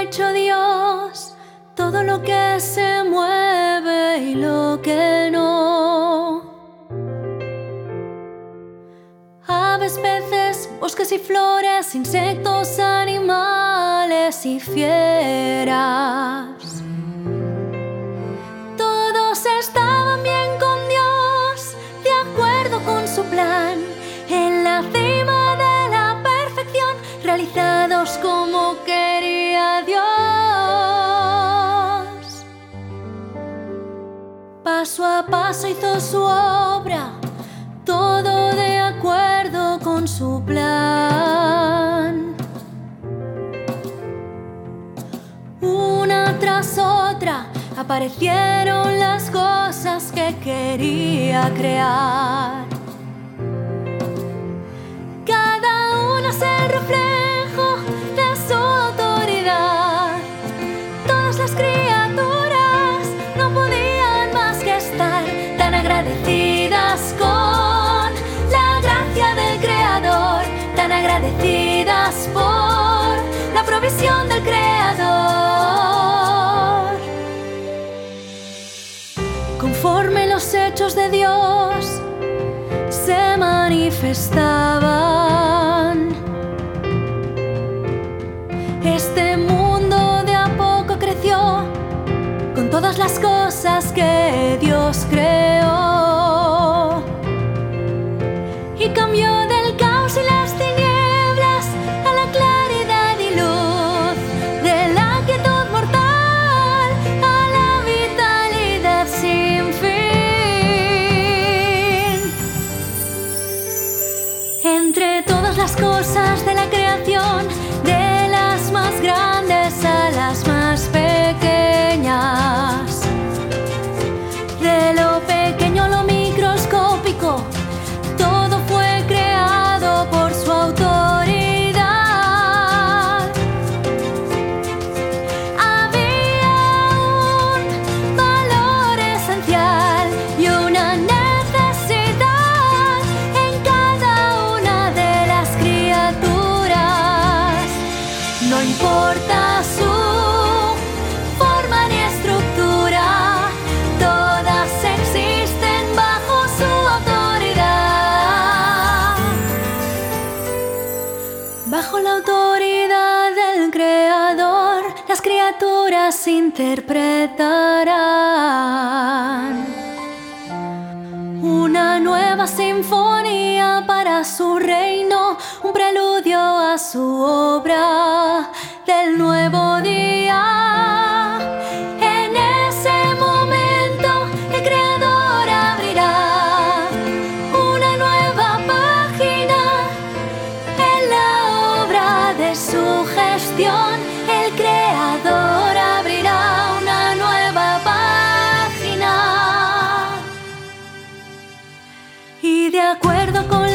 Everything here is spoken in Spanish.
hecho Dios, todo lo que se mueve y lo que no. Aves, peces, bosques y flores, insectos, animales y fieras. Todos estaban bien con Dios, de acuerdo con su plan, en la cima de la perfección, realizados Paso a paso hizo su obra, todo de acuerdo con su plan. Una tras otra aparecieron las cosas que quería crear. Hechos de Dios se manifestaban. Bajo la autoridad del Creador, las criaturas interpretarán. Una nueva sinfonía para su reino, un preludio a su obra acuerdo con